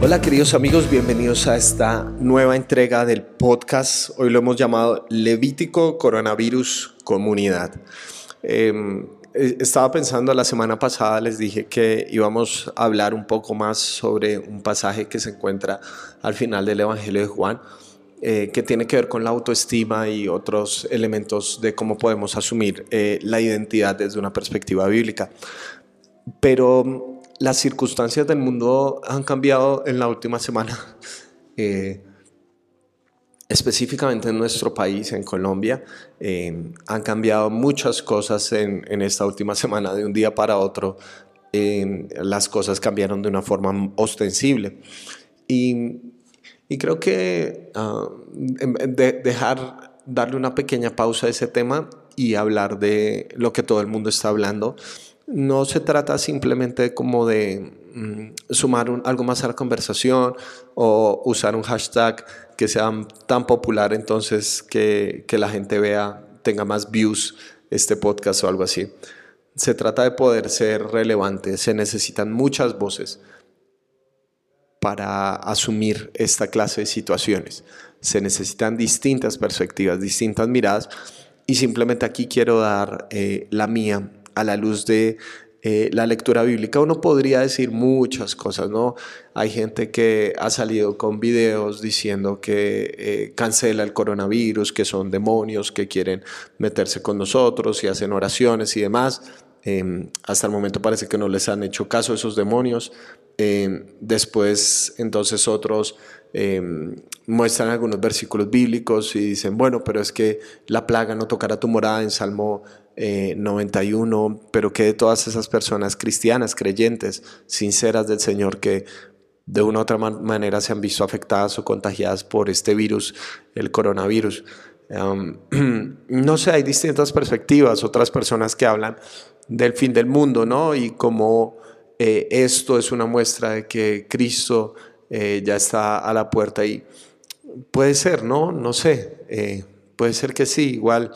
Hola queridos amigos, bienvenidos a esta nueva entrega del podcast. Hoy lo hemos llamado Levítico Coronavirus Comunidad. Em, eh, estaba pensando la semana pasada, les dije que íbamos a hablar un poco más sobre un pasaje que se encuentra al final del Evangelio de Juan, eh, que tiene que ver con la autoestima y otros elementos de cómo podemos asumir eh, la identidad desde una perspectiva bíblica. Pero las circunstancias del mundo han cambiado en la última semana. Eh, específicamente en nuestro país, en Colombia, eh, han cambiado muchas cosas en, esta última semana, de un día para otro. Eh, las cosas cambiaron de una forma ostensible. Y, creo que ah, de dejar, darle una pequeña pausa a ese tema y hablar de lo que todo el mundo está hablando no se trata simplemente como de mm, sumar algo más a la conversación o usar un hashtag que sea tan popular entonces que, la gente vea, tenga más views este podcast o algo así. Se trata de poder ser relevante, se necesitan muchas voces para asumir esta clase de situaciones. Se necesitan distintas perspectivas, distintas miradas y simplemente aquí quiero dar eh, la mía a la luz de eh, la lectura bíblica, uno podría decir muchas cosas, ¿no? Hay gente que ha salido con videos diciendo que eh, cancela el coronavirus, que son demonios que quieren meterse con nosotros y hacen oraciones y demás. Em, hasta el momento parece que no les han hecho caso a esos demonios. Em, después, entonces otros em, muestran algunos versículos bíblicos y dicen, bueno, pero es que la plaga no tocará tu morada en Salmo 91, eh, pero que de todas esas personas cristianas, creyentes, sinceras del Señor, que de una u otra manera se han visto afectadas o contagiadas por este virus, el coronavirus. no sé, hay distintas perspectivas, otras personas que hablan del fin del mundo, ¿no? Y como eh, esto es una muestra de que Cristo eh, ya está a la puerta y puede ser, ¿no? No sé, puede ser que sí, igual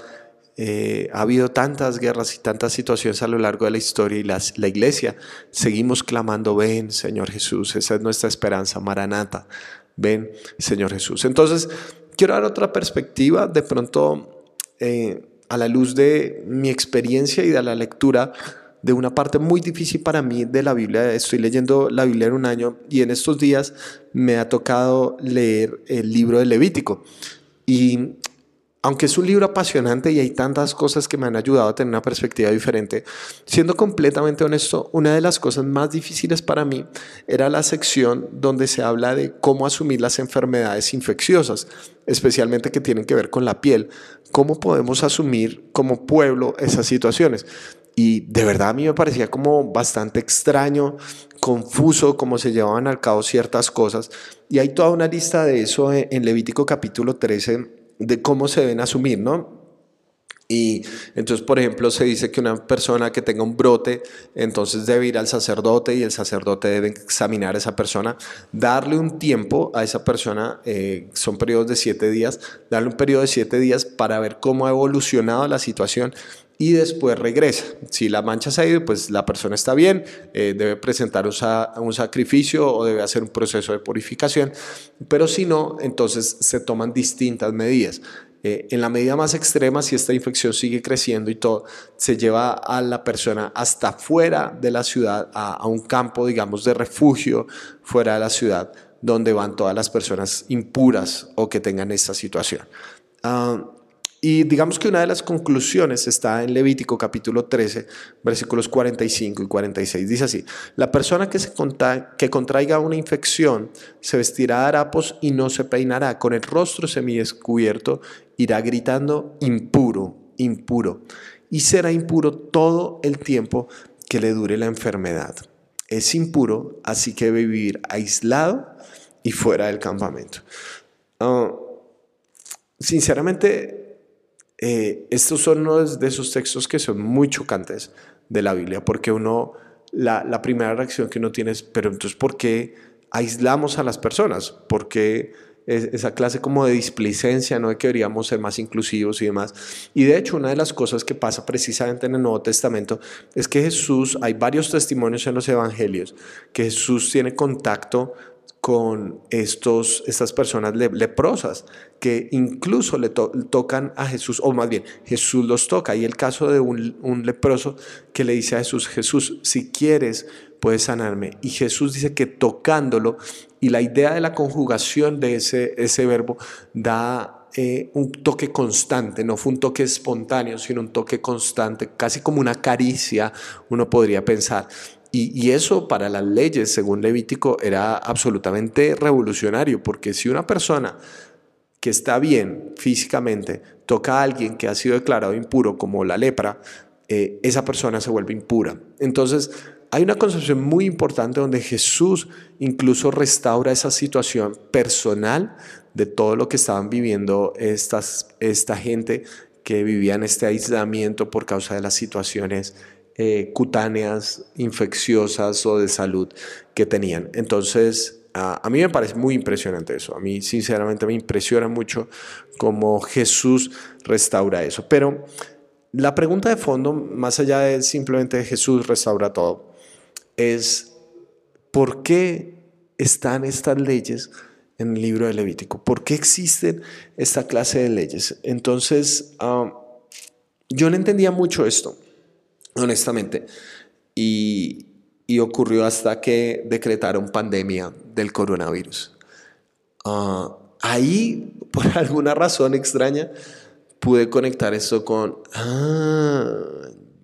eh, ha habido tantas guerras y tantas situaciones a lo largo de la historia y la iglesia seguimos clamando, ven Señor Jesús, esa es nuestra esperanza, Maranata, ven Señor Jesús. Entonces, quiero dar otra perspectiva, de pronto, eh, a la luz de mi experiencia y de la lectura de una parte muy difícil para mí de la Biblia. Estoy leyendo la Biblia en un año y en estos días me ha tocado leer el libro de Levítico. Y aunque es un libro apasionante y hay tantas cosas que me han ayudado a tener una perspectiva diferente, siendo completamente honesto, una de las cosas más difíciles para mí era la sección donde se habla de cómo asumir las enfermedades infecciosas, especialmente que tienen que ver con la piel, cómo podemos asumir como pueblo esas situaciones. Y de verdad a mí me parecía como bastante extraño, confuso cómo se llevaban al cabo ciertas cosas. Y hay toda una lista de eso en Levítico capítulo 13 de cómo se deben asumir, ¿no? Y entonces, por ejemplo, se dice que una persona que tenga un brote, entonces debe ir al sacerdote y el sacerdote debe examinar a esa persona, darle un tiempo a esa persona, eh, son periodos de siete días, darle un periodo de siete días para ver cómo ha evolucionado la situación y después regresa. Si la mancha se ha ido, pues la persona está bien, eh, debe presentar un, sacrificio o debe hacer un proceso de purificación, pero si no, entonces se toman distintas medidas. Eh, en la medida más extrema, si esta infección sigue creciendo y todo, se lleva a la persona hasta fuera de la ciudad, a, un campo, digamos, de refugio fuera de la ciudad, donde van todas las personas impuras o que tengan esta situación. Ah, y digamos que una de las conclusiones está en Levítico capítulo 13, versículos 45 y 46. Dice así, la persona que, se que contraiga una infección se vestirá de harapos y no se peinará, con el rostro semidescubierto irá gritando impuro, impuro, y será impuro todo el tiempo que le dure la enfermedad. Es impuro, así que debe vivir aislado y fuera del campamento. Ah, sinceramente, eh, estos son uno de esos textos que son muy chocantes de la Biblia, porque uno, la, primera reacción que uno tiene es, pero entonces, ¿por qué aislamos a las personas? ¿Por qué esa clase como de displicencia, no de que deberíamos ser más inclusivos y demás? Y de hecho, una de las cosas que pasa precisamente en el Nuevo Testamento es que Jesús, hay varios testimonios en los evangelios, que Jesús tiene contacto con estos, estas personas leprosas que incluso le tocan a Jesús, o más bien Jesús los toca. Y el caso de un, leproso que le dice a Jesús, Jesús, si quieres, puedes sanarme. Y Jesús dice que tocándolo, y la idea de la conjugación de ese, ese verbo da eh, un toque constante, no fue un toque espontáneo, sino un toque constante, casi como una caricia, uno podría pensar. Y, eso para las leyes, según Levítico, era absolutamente revolucionario, porque si una persona que está bien físicamente toca a alguien que ha sido declarado impuro, como la lepra, eh, esa persona se vuelve impura. Entonces, hay una concepción muy importante donde Jesús incluso restaura esa situación personal de todo lo que estaban viviendo estas, esta gente que vivía en este aislamiento por causa de las situaciones eh, cutáneas, infecciosas o de salud que tenían. Entonces, a, mí me parece muy impresionante eso. A mí, sinceramente, me impresiona mucho cómo Jesús restaura eso. Pero la pregunta de fondo, más allá de simplemente Jesús restaura todo, es ¿por qué están estas leyes en el libro de Levítico? ¿Por qué existen esta clase de leyes? Entonces, ah, yo no entendía mucho esto honestamente. Y, ocurrió hasta que decretaron pandemia del coronavirus. Ah, ahí, por alguna razón extraña, pude conectar esto con, ah,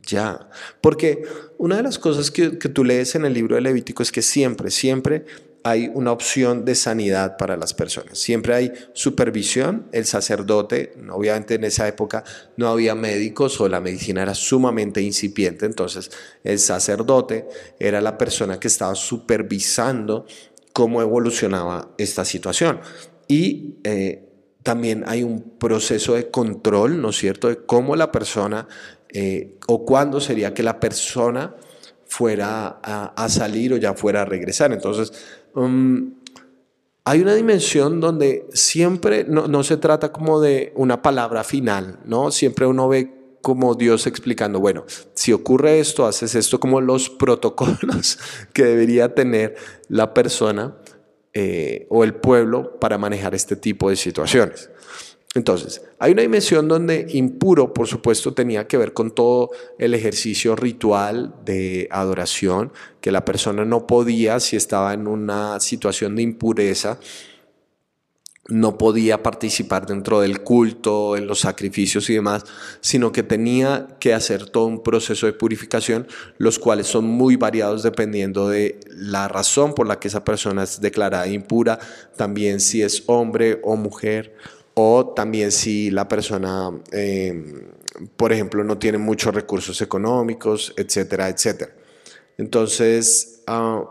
ya. Porque una de las cosas que, que tú lees en el libro de Levítico es que siempre, siempre hay una opción de sanidad para las personas. Siempre hay supervisión, el sacerdote, obviamente en esa época no había médicos o la medicina era sumamente incipiente, entonces el sacerdote era la persona que estaba supervisando cómo evolucionaba esta situación. Y eh, también hay un proceso de control, ¿no es cierto?, de cómo la persona eh, o cuándo sería que la persona fuera a, salir o ya fuera a regresar. Entonces, um, hay una dimensión donde siempre no, se trata como de una palabra final, ¿no? Siempre uno ve como Dios explicando, bueno, si ocurre esto, haces esto como los protocolos que debería tener la persona eh, o el pueblo para manejar este tipo de situaciones. Entonces, hay una dimensión donde impuro, por supuesto, tenía que ver con todo el ejercicio ritual de adoración, que la persona no podía, si estaba en una situación de impureza, no podía participar dentro del culto, en los sacrificios y demás, sino que tenía que hacer todo un proceso de purificación, los cuales son muy variados dependiendo de la razón por la que esa persona es declarada impura, también si es hombre o mujer o también si la persona, em, por ejemplo, no tiene muchos recursos económicos, etcétera, etcétera. Entonces, ah,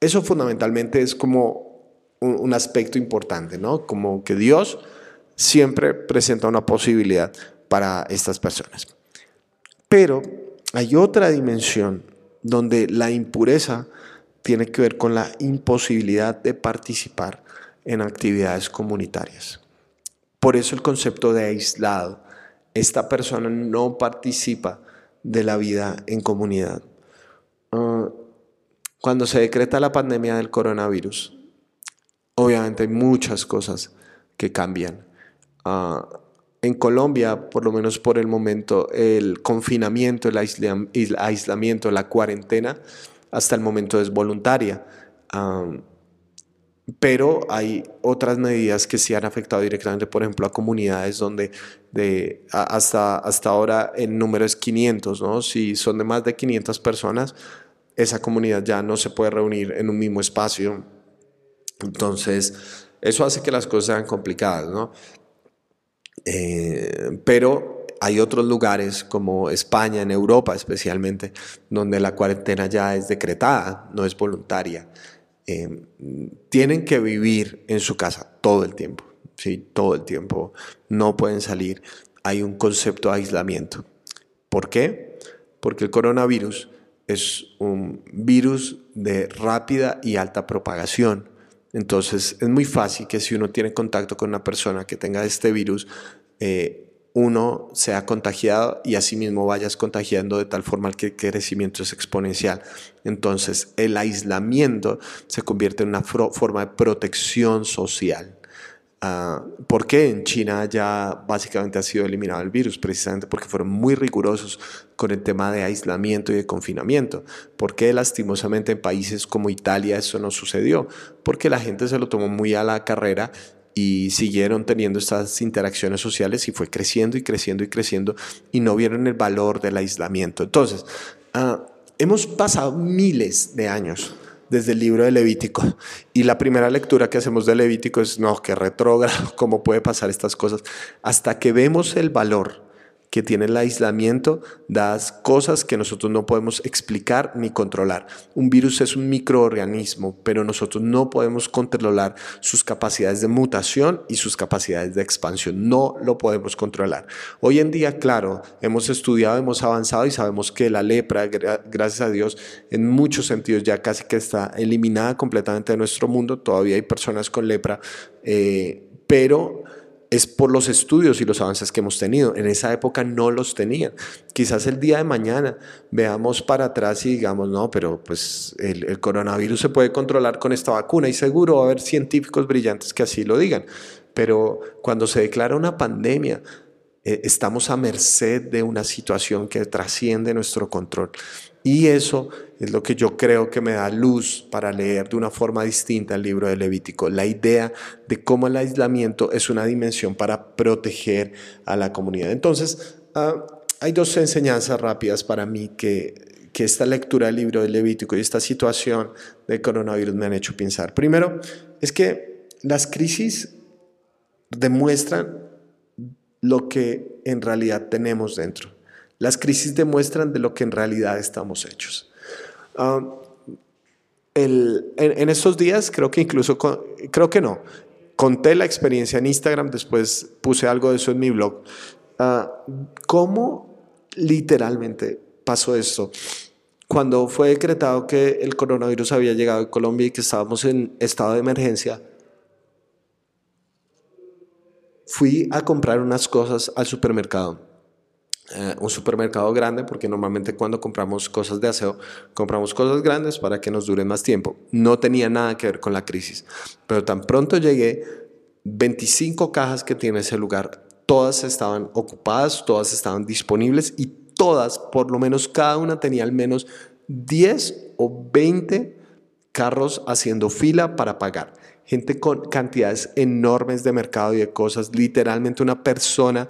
eso fundamentalmente es como un, aspecto importante, ¿no? Como que Dios siempre presenta una posibilidad para estas personas. Pero hay otra dimensión donde la impureza tiene que ver con la imposibilidad de participar en actividades comunitarias. Por eso el concepto de aislado. Esta persona no participa de la vida en comunidad. Ah, cuando se decreta la pandemia del coronavirus, obviamente hay muchas cosas que cambian. Ah, en Colombia, por lo menos por el momento, el confinamiento, el aislamiento, la cuarentena, hasta el momento es voluntaria. Ah, pero hay otras medidas que sí han afectado directamente, por ejemplo, a comunidades donde de, hasta, hasta ahora el número es 500, ¿no? Si son de más de 500 personas, esa comunidad ya no se puede reunir en un mismo espacio. Entonces, eso hace que las cosas sean complicadas, ¿no? Eh, pero hay otros lugares como España, en Europa especialmente, donde la cuarentena ya es decretada, no es voluntaria. Em, tienen que vivir en su casa todo el tiempo, ¿sí? todo el tiempo, no pueden salir. Hay un concepto de aislamiento. ¿Por qué? Porque el coronavirus es un virus de rápida y alta propagación. Entonces es muy fácil que si uno tiene contacto con una persona que tenga este virus, eh, uno sea contagiado y asimismo vayas contagiando de tal forma que el crecimiento es exponencial. Entonces el aislamiento se convierte en una forma de protección social. Uh, ¿Por qué en China ya básicamente ha sido eliminado el virus? Precisamente porque fueron muy rigurosos con el tema de aislamiento y de confinamiento. ¿Por qué lastimosamente en países como Italia eso no sucedió? Porque la gente se lo tomó muy a la carrera y siguieron teniendo estas interacciones sociales y fue creciendo y creciendo y creciendo y no vieron el valor del aislamiento. Entonces, uh, hemos pasado miles de años desde el libro de Levítico. Y la primera lectura que hacemos de Levítico es, no, que retrógrado, ¿cómo puede pasar estas cosas? Hasta que vemos el valor que tiene el aislamiento, das cosas que nosotros no podemos explicar ni controlar. Un virus es un microorganismo, pero nosotros no podemos controlar sus capacidades de mutación y sus capacidades de expansión. No lo podemos controlar. Hoy en día, claro, hemos estudiado, hemos avanzado y sabemos que la lepra, gracias a Dios, en muchos sentidos ya casi que está eliminada completamente de nuestro mundo. Todavía hay personas con lepra, eh, pero es por los estudios y los avances que hemos tenido. En esa época no los tenían. Quizás el día de mañana veamos para atrás y digamos, no, pero pues el, coronavirus se puede controlar con esta vacuna y seguro va a haber científicos brillantes que así lo digan. Pero cuando se declara una pandemia, eh, estamos a merced de una situación que trasciende nuestro control. Y eso es lo que yo creo que me da luz para leer de una forma distinta el libro de Levítico. La idea de cómo el aislamiento es una dimensión para proteger a la comunidad. Entonces, ah, hay dos enseñanzas rápidas para mí que, que esta lectura del libro de Levítico y esta situación del coronavirus me han hecho pensar. Primero, es que las crisis demuestran lo que en realidad tenemos dentro. Las crisis demuestran de lo que en realidad estamos hechos. Ah, en, estos días, creo que incluso, creo que no, conté la experiencia en Instagram, después puse algo de eso en mi blog. Ah, ¿Cómo literalmente pasó esto? Cuando fue decretado que el coronavirus había llegado a Colombia y que estábamos en estado de emergencia, fui a comprar unas cosas al supermercado eh, un supermercado grande, porque normalmente cuando compramos cosas de aseo, compramos cosas grandes para que nos duren más tiempo. No tenía nada que ver con la crisis, pero tan pronto llegué, 25 cajas que tiene ese lugar, todas estaban ocupadas, todas estaban disponibles y todas, por lo menos cada una tenía al menos 10 o 20 carros haciendo fila para pagar. Gente con cantidades enormes de mercado y de cosas, literalmente una persona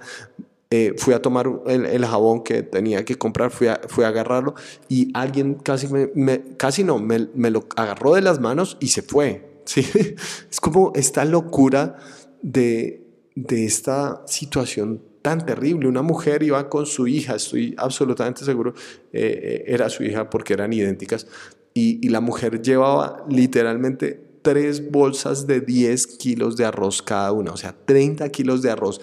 eh, fui a tomar el, jabón que tenía que comprar, fui a, fui a agarrarlo y alguien casi, me, casi no, me, me, lo agarró de las manos y se fue. ¿sí? Es como esta locura de, de esta situación tan terrible. Una mujer iba con su hija, estoy absolutamente seguro, eh, eh, era su hija porque eran idénticas, y, y la mujer llevaba literalmente tres bolsas de 10 kilos de arroz cada una, o sea, 30 kilos de arroz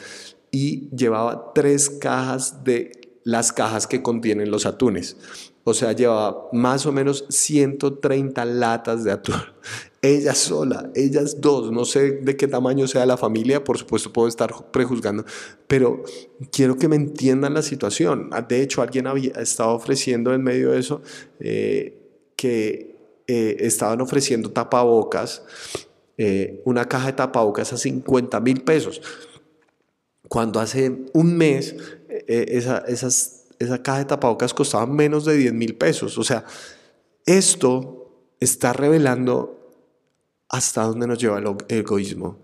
y llevaba tres cajas de las cajas que contienen los atunes. O sea, llevaba más o menos 130 latas de atún. Ella sola, ellas dos, no sé de qué tamaño sea la familia, por supuesto puedo estar prejuzgando, pero quiero que me entiendan la situación. De hecho, alguien había estado ofreciendo en medio de eso eh, que eh, estaban ofreciendo tapabocas, eh, una caja de tapabocas a 50 mil pesos cuando hace un mes eh, eh, esa, esas, esa caja de tapabocas costaba menos de 10 mil pesos. O sea, esto está revelando hasta dónde nos lleva el egoísmo.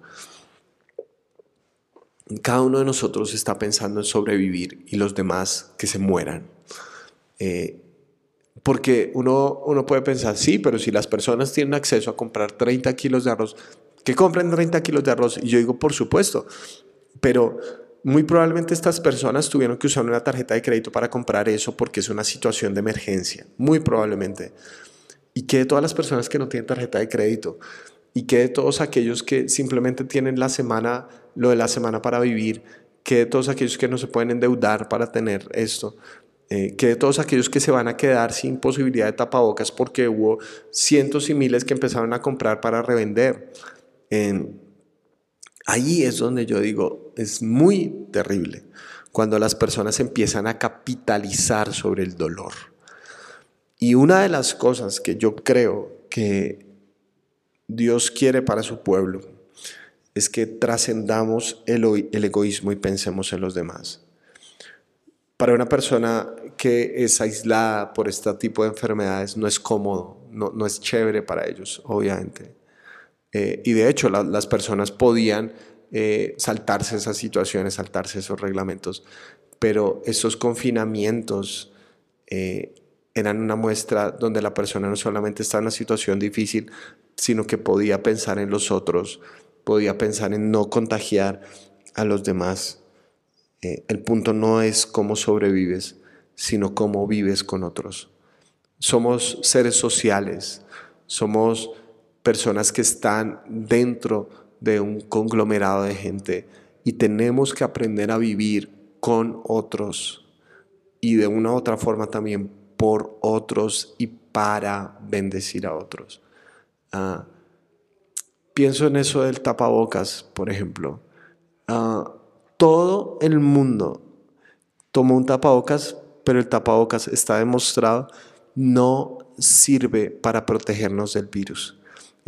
Cada uno de nosotros está pensando en sobrevivir y los demás que se mueran. Eh, porque uno, uno puede pensar, sí, pero si las personas tienen acceso a comprar 30 kilos de arroz, que compren 30 kilos de arroz. Y yo digo, por supuesto, pero muy probablemente estas personas tuvieron que usar una tarjeta de crédito para comprar eso porque es una situación de emergencia, muy probablemente. ¿Y qué de todas las personas que no tienen tarjeta de crédito? ¿Y qué de todos aquellos que simplemente tienen la semana, lo de la semana para vivir? ¿Qué de todos aquellos que no se pueden endeudar para tener esto? Eh, ¿Qué de todos aquellos que se van a quedar sin posibilidad de tapabocas porque hubo cientos y miles que empezaron a comprar para revender? Ahí es donde yo digo, es muy terrible cuando las personas empiezan a capitalizar sobre el dolor. Y una de las cosas que yo creo que Dios quiere para su pueblo es que trascendamos el, el, egoísmo y pensemos en los demás. Para una persona que es aislada por este tipo de enfermedades no es cómodo, no, no es chévere para ellos, obviamente. Eh, y de hecho las personas podían eh, saltarse esas situaciones, saltarse esos reglamentos, pero esos confinamientos eh, eran una muestra donde la persona no solamente está en una situación difícil, sino que podía pensar en los otros, podía pensar en no contagiar a los demás. el punto no es cómo sobrevives, sino cómo vives con otros. Somos seres sociales, somos personas que están dentro de un conglomerado de gente y tenemos que aprender a vivir con otros y de una u otra forma también por otros y para bendecir a otros. Ah, pienso en eso del tapabocas, por ejemplo. Ah, todo el mundo tomó un tapabocas, pero el tapabocas está demostrado no sirve para protegernos del virus.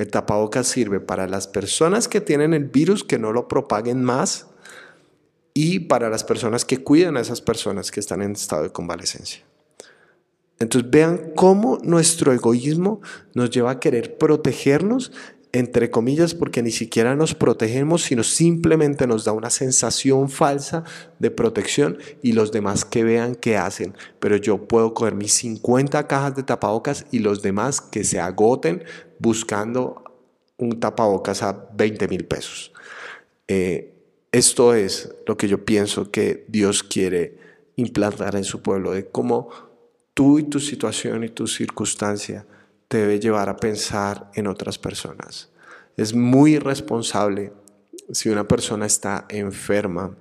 El tapabocas sirve para las personas que tienen el virus que no lo propaguen más y para las personas que cuidan a esas personas que están en estado de convalecencia. Entonces vean cómo nuestro egoísmo nos lleva a querer protegernos entre comillas, porque ni siquiera nos protegemos, sino simplemente nos da una sensación falsa de protección y los demás que vean qué hacen. Pero yo puedo coger mis 50 cajas de tapabocas y los demás que se agoten buscando un tapabocas a 20 mil pesos. Eh, esto es lo que yo pienso que Dios quiere implantar en su pueblo, de cómo tú y tu situación y tu circunstancia debe llevar a pensar en otras personas. Es muy irresponsable si una persona está enferma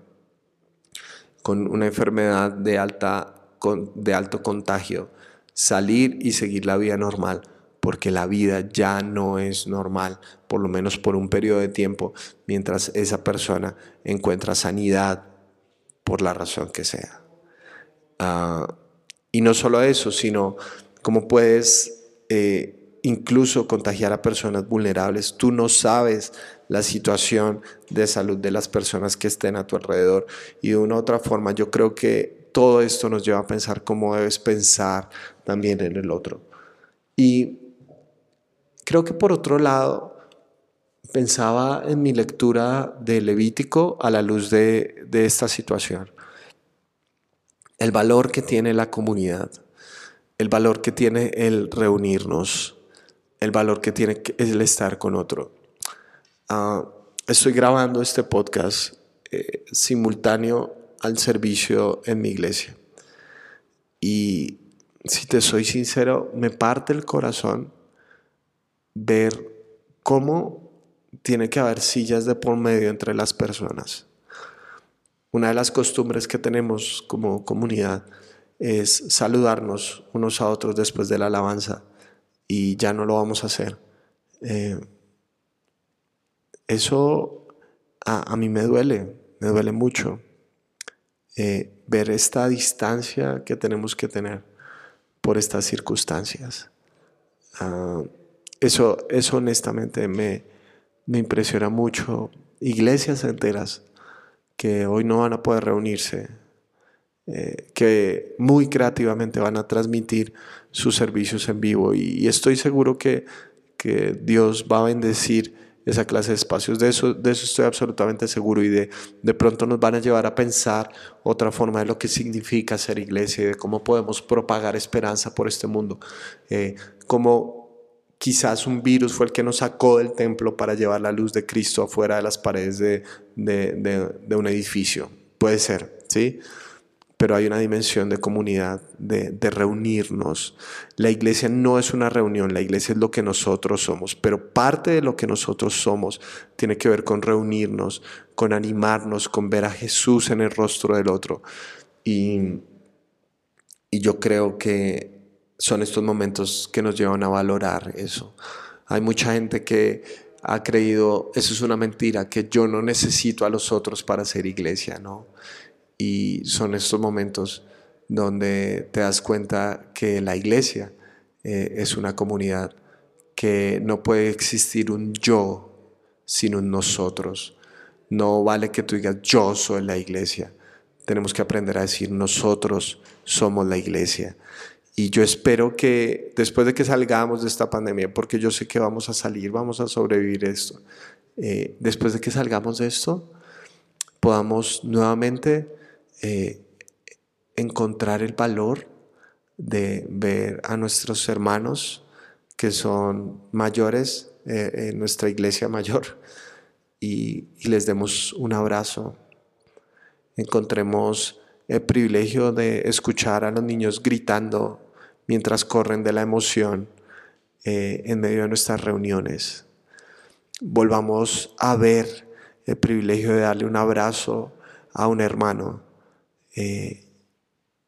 con una enfermedad de, alta, de alto contagio, salir y seguir la vida normal, porque la vida ya no es normal, por lo menos por un periodo de tiempo, mientras esa persona encuentra sanidad por la razón que sea. Ah, y no solo eso, sino cómo puedes eh, incluso contagiar a personas vulnerables. Tú no sabes la situación de salud de las personas que estén a tu alrededor. Y de una u otra forma, yo creo que todo esto nos lleva a pensar cómo debes pensar también en el otro. Y creo que por otro lado, pensaba en mi lectura de Levítico a la luz de, de esta situación. El valor que tiene la comunidad el valor que tiene el reunirnos, el valor que tiene el estar con otro. Ah, estoy grabando este podcast eh, simultáneo al servicio en mi iglesia. Y si te soy sincero, me parte el corazón ver cómo tiene que haber sillas de por medio entre las personas. Una de las costumbres que tenemos como comunidad es saludarnos unos a otros después de la alabanza y ya no lo vamos a hacer. Eh, eso a, mí me duele, me duele mucho eh, ver esta distancia que tenemos que tener por estas circunstancias. Ah, eso, eso honestamente me, me impresiona mucho. Iglesias enteras que hoy no van a poder reunirse eh, que muy creativamente van a transmitir sus servicios en vivo y, estoy seguro que, que, Dios va a bendecir esa clase de espacios. De eso, de eso estoy absolutamente seguro y de, de pronto nos van a llevar a pensar otra forma de lo que significa ser iglesia y de cómo podemos propagar esperanza por este mundo. Eh, como quizás un virus fue el que nos sacó del templo para llevar la luz de Cristo afuera de las paredes de, de, de, de un edificio. Puede ser, ¿sí? Pero hay una dimensión de comunidad, de, reunirnos. La iglesia no es una reunión, la iglesia es lo que nosotros somos, pero parte de lo que nosotros somos tiene que ver con reunirnos, con animarnos, con ver a Jesús en el rostro del otro. Y, y yo creo que son estos momentos que nos llevan a valorar eso. Hay mucha gente que ha creído, eso es una mentira, que yo no necesito a los otros para ser iglesia, ¿no? Y son estos momentos donde te das cuenta que la iglesia eh, es una comunidad, que no puede existir un yo sin un nosotros. No vale que tú digas yo soy la iglesia. Tenemos que aprender a decir nosotros somos la iglesia. Y yo espero que después de que salgamos de esta pandemia, porque yo sé que vamos a salir, vamos a sobrevivir esto, eh, después de que salgamos de esto, podamos nuevamente eh, encontrar el valor de ver a nuestros hermanos que son mayores eh, en nuestra iglesia mayor y, les demos un abrazo. Encontremos el privilegio de escuchar a los niños gritando mientras corren de la emoción eh, en medio de nuestras reuniones. Volvamos a ver el privilegio de darle un abrazo a un hermano eh,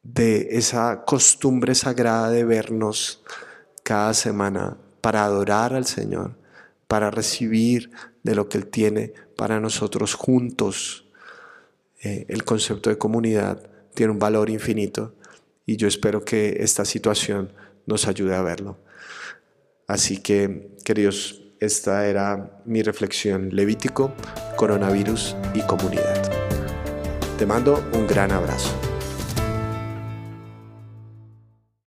de esa costumbre sagrada de vernos cada semana para adorar al Señor, para recibir de lo que Él tiene para nosotros juntos. Eh, el concepto de comunidad tiene un valor infinito y yo espero que esta situación nos ayude a verlo. Así que, queridos, esta era mi reflexión Levítico, coronavirus y comunidad. Te mando un gran abrazo.